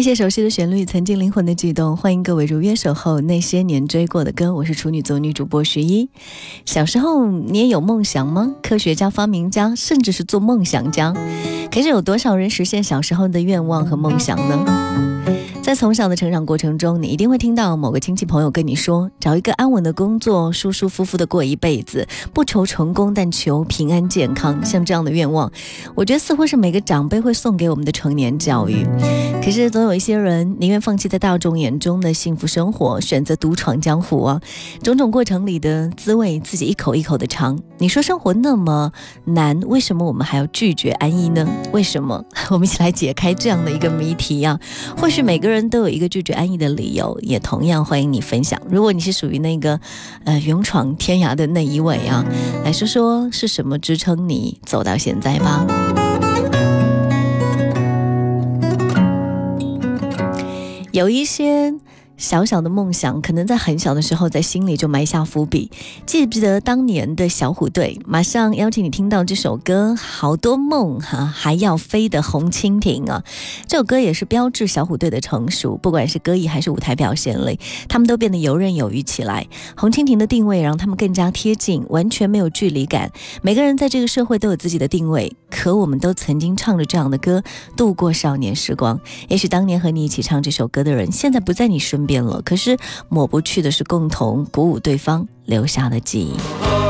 那些熟悉的旋律，曾经灵魂的悸动。欢迎各位如约守候那些年追过的歌。我是处女座女主播徐一。小时候你也有梦想吗？科学家、发明家，甚至是做梦想家。可是有多少人实现小时候的愿望和梦想呢？在从小的成长过程中，你一定会听到某个亲戚朋友跟你说：“找一个安稳的工作，舒舒服服的过一辈子，不求成功，但求平安健康。”像这样的愿望，我觉得似乎是每个长辈会送给我们的成年教育。可是总有一些人宁愿放弃在大众眼中的幸福生活，选择独闯江湖啊！种种过程里的滋味，自己一口一口的尝。你说生活那么难，为什么我们还要拒绝安逸呢？为什么？我们一起来解开这样的一个谜题啊！或许每个人都有一个拒绝安逸的理由，也同样欢迎你分享。如果你是属于那个呃勇闯天涯的那一位啊，来说说是什么支撑你走到现在吧。有一些小小的梦想，可能在很小的时候在心里就埋下伏笔。记不记得当年的小虎队？马上邀请你听到这首歌《好多梦哈、还要飞的红蜻蜓》啊！这首歌也是标志小虎队的成熟，不管是歌艺还是舞台表现里，他们都变得游刃有余起来。红蜻蜓的定位让他们更加贴近，完全没有距离感。每个人在这个社会都有自己的定位，可我们都曾经唱着这样的歌度过少年时光。也许当年和你一起唱这首歌的人，现在不在你身边变了，可是抹不去的是共同鼓舞对方留下的记忆。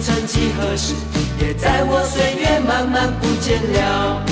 曾几何时，也在我岁月慢慢不见了。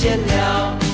见了。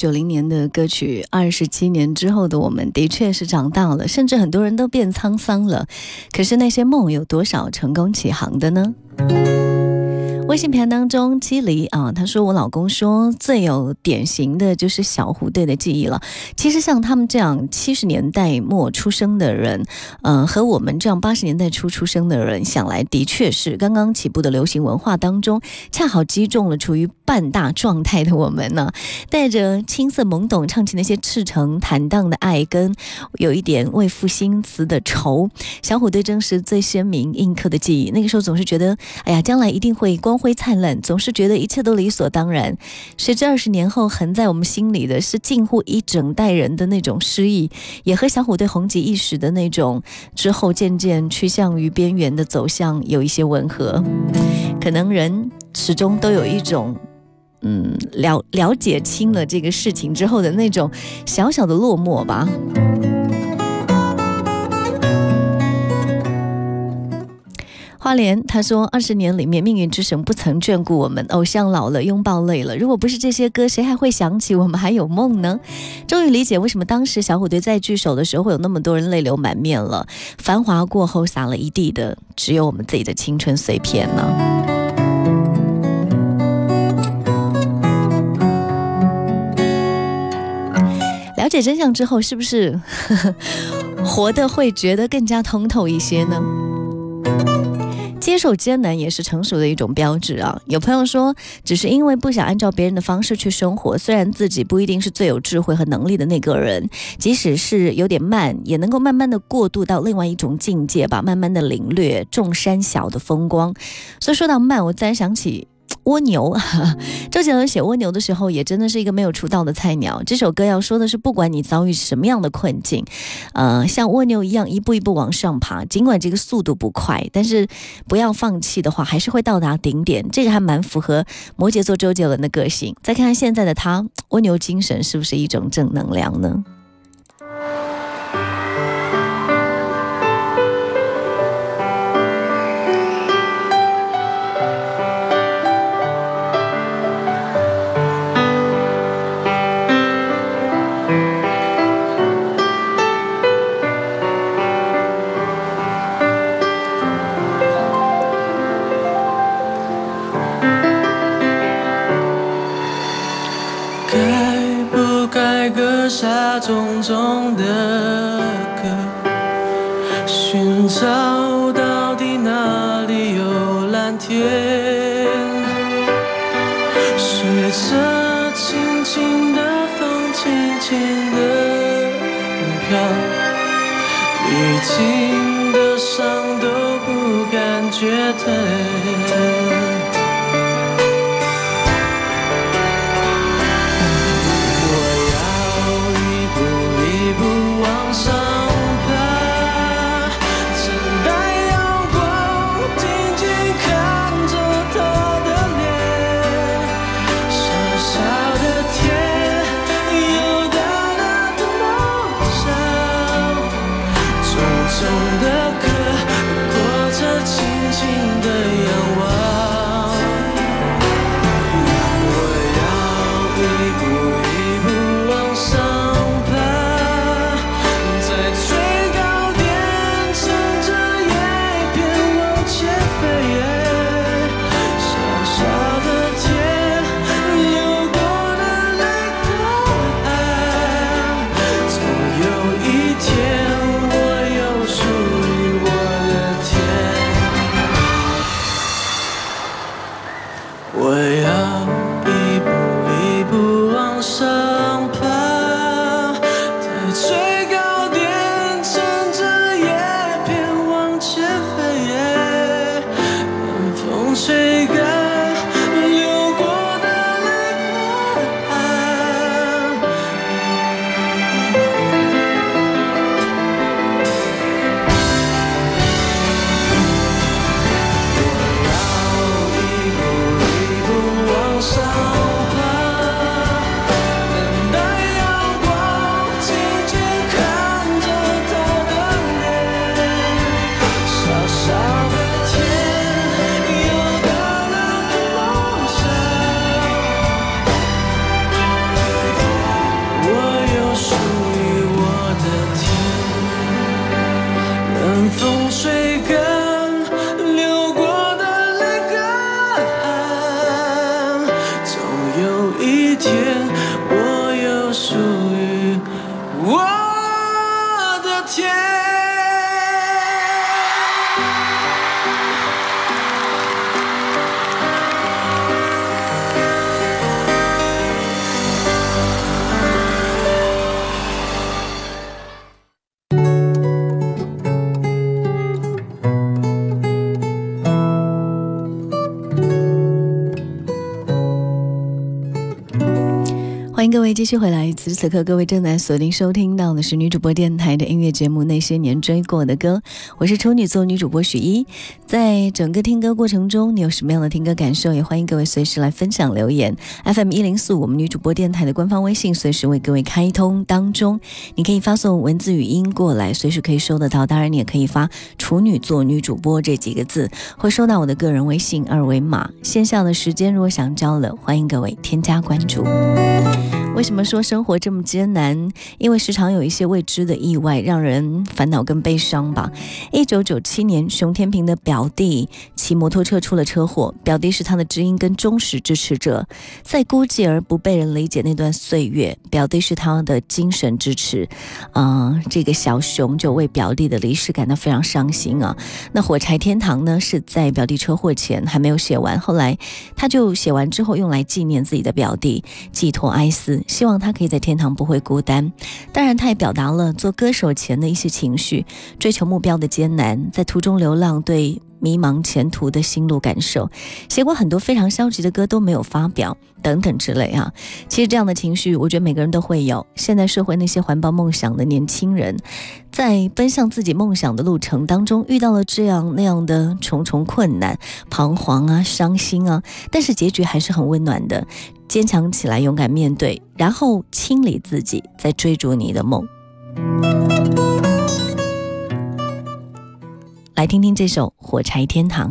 九零年的歌曲，二十七年之后的我们，的确是长大了，甚至很多人都变沧桑了。可是那些梦有多少成功起航的呢？微信平台当中，七离啊，他说我老公说最有典型的就是小虎队的记忆了。其实像他们这样七十年代末出生的人，嗯、和我们这样八十年代初出生的人，想来的确是刚刚起步的流行文化当中，恰好击中了处于半大状态的我们呢。带着青涩懵懂，唱起那些赤诚坦荡的爱，跟有一点为赋新词的愁。小虎队正是最鲜明印刻的记忆。那个时候总是觉得，哎呀，将来一定会光辉灿烂，总是觉得一切都理所当然。谁知二十年后，横在我们心里的是近乎一整代人的那种诗意，也和小虎队红极一时的那种之后渐渐趋向于边缘的走向有一些吻合。可能人始终都有一种。嗯，了了解清了这个事情之后的那种小小的落寞吧。花莲他说：“二十年里面，命运之神不曾眷顾我们，偶像老了，拥抱累了。如果不是这些歌，谁还会想起我们还有梦呢？”终于理解为什么当时小虎队在聚首的时候会有那么多人泪流满面了。繁华过后，洒了一地的，只有我们自己的青春碎片呢。了解真相之后，是不是呵 呵活得会觉得更加通透一些呢？接受艰难也是成熟的一种标志啊！有朋友说，只是因为不想按照别人的方式去生活，虽然自己不一定是最有智慧和能力的那个人，即使是有点慢，也能够慢慢的过渡到另外一种境界吧，慢慢的领略众山小的风光。所以说到慢，我自然想起。蜗牛，周杰伦写蜗牛的时候，也真的是一个没有出道的菜鸟。这首歌要说的是，不管你遭遇什么样的困境，呃，像蜗牛一样一步一步往上爬，尽管这个速度不快，但是不要放弃的话，还是会到达顶点。这个还蛮符合摩羯座周杰伦的个性。再看看现在的他，蜗牛精神是不是一种正能量呢？感各位继续回来。此时此刻，各位正在锁定收听到的是女主播电台的音乐节目《那些年追过的歌》，我是处女座女主播许一。在整个听歌过程中，你有什么样的听歌感受？也欢迎各位随时来分享留言。FM 一零四，我们女主播电台的官方微信随时为各位开通当中，你可以发送文字语音过来，随时可以收得到。当然，你也可以发“处女座女主播”这几个字，会收到我的个人微信二维码。线下的时间如果想交流，欢迎各位添加关注。为什么说生活这么艰难？因为时常有一些未知的意外，让人烦恼跟悲伤吧。一九九七年，熊天平的表弟骑摩托车出了车祸，表弟是他的知音跟忠实支持者，在孤寂而不被人理解那段岁月，表弟是他的精神支持。嗯，这个小熊就为表弟的离世感到非常伤心啊。那《火柴天堂》呢，是在表弟车祸前还没有写完，后来他就写完之后用来纪念自己的表弟，寄托哀思。希望他可以在天堂不会孤单。当然，他也表达了做歌手前的一些情绪，追求目标的艰难，在途中流浪，对迷茫前途的心路感受。写过很多非常消极的歌都没有发表，等等之类啊。其实这样的情绪，我觉得每个人都会有。现在社会那些环抱梦想的年轻人，在奔向自己梦想的路程当中，遇到了这样那样的重重困难，彷徨啊，伤心啊，但是结局还是很温暖的。坚强起来，勇敢面对，然后清理自己，再追逐你的梦。来听听这首《火柴天堂》。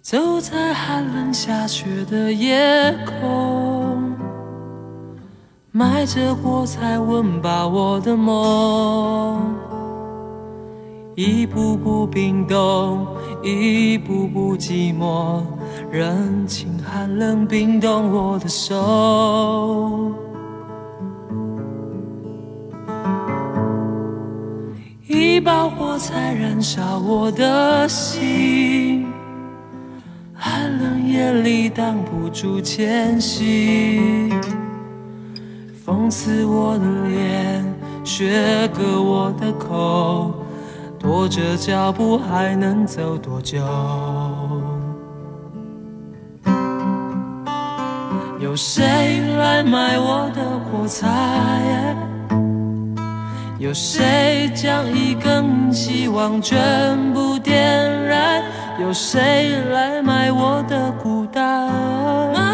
走在寒冷下雪的夜空。埋着火柴，温饱我的梦。一步步冰冻，一步步寂寞，人情寒冷冰冻我的手。一把火柴燃烧我的心，寒冷夜里挡不住前行。风刺我的脸，雪割我的口，拖着脚步还能走多久？有谁来买我的火柴？有谁将一根希望全部点燃？有谁来买我的孤单？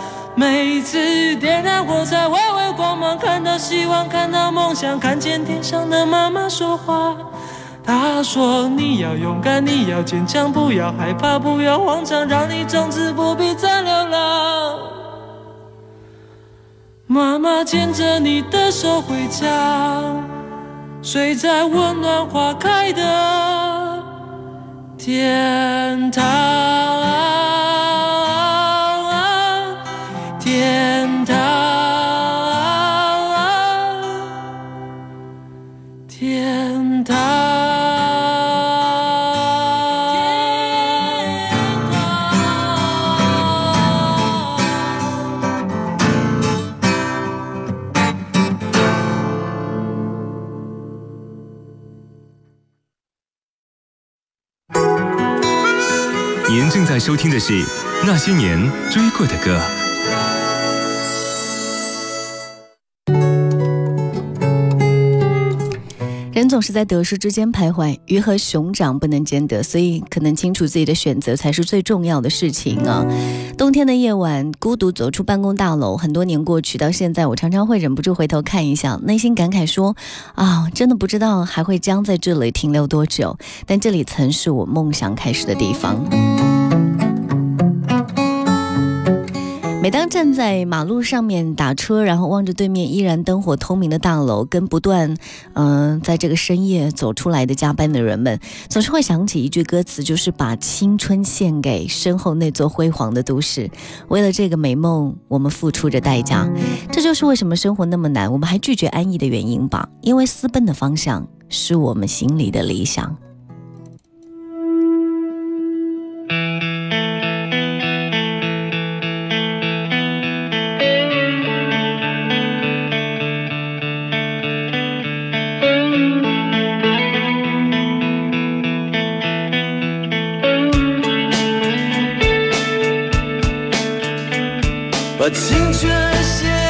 每次点燃火柴，微微光芒，看到希望，看到梦想，看见天上的妈妈说话。她说：“你要勇敢，你要坚强，不要害怕，不要慌张，让你从此不必再流浪。”妈妈牵着你的手回家，睡在温暖花开的天堂。收听的是那些年追过的歌。人总是在得失之间徘徊，鱼和熊掌不能兼得，所以可能清楚自己的选择才是最重要的事情啊。冬天的夜晚，孤独走出办公大楼，很多年过去，到现在我常常会忍不住回头看一下，内心感慨说：啊，真的不知道还会将在这里停留多久，但这里曾是我梦想开始的地方。每当站在马路上面打车，然后望着对面依然灯火通明的大楼，跟不断，嗯，在这个深夜走出来的加班的人们，总是会想起一句歌词，就是把青春献给身后那座辉煌的都市。为了这个美梦，我们付出着代价。这就是为什么生活那么难，我们还拒绝安逸的原因吧？因为私奔的方向是我们心里的理想。把青春献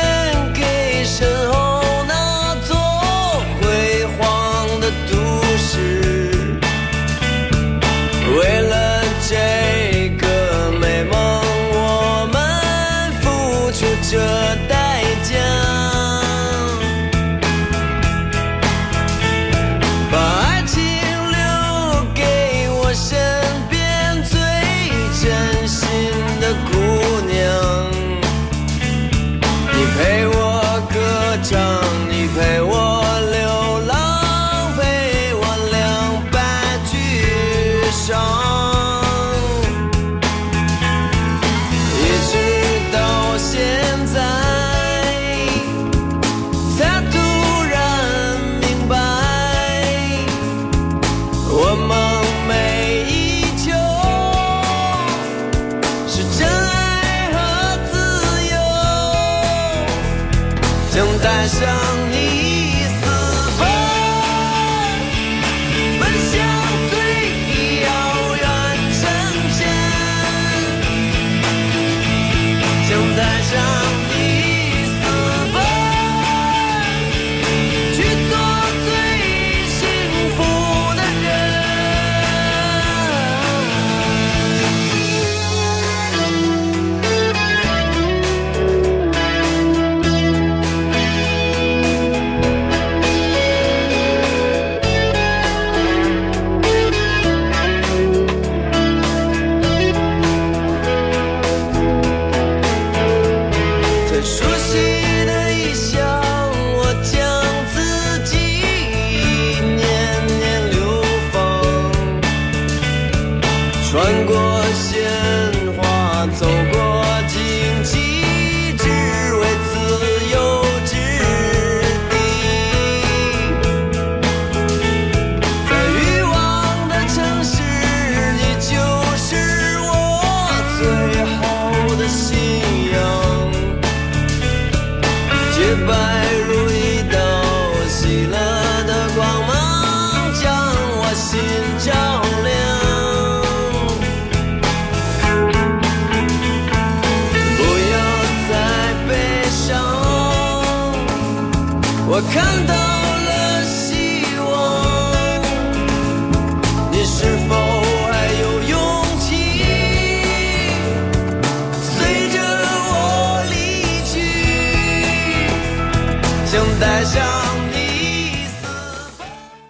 canta.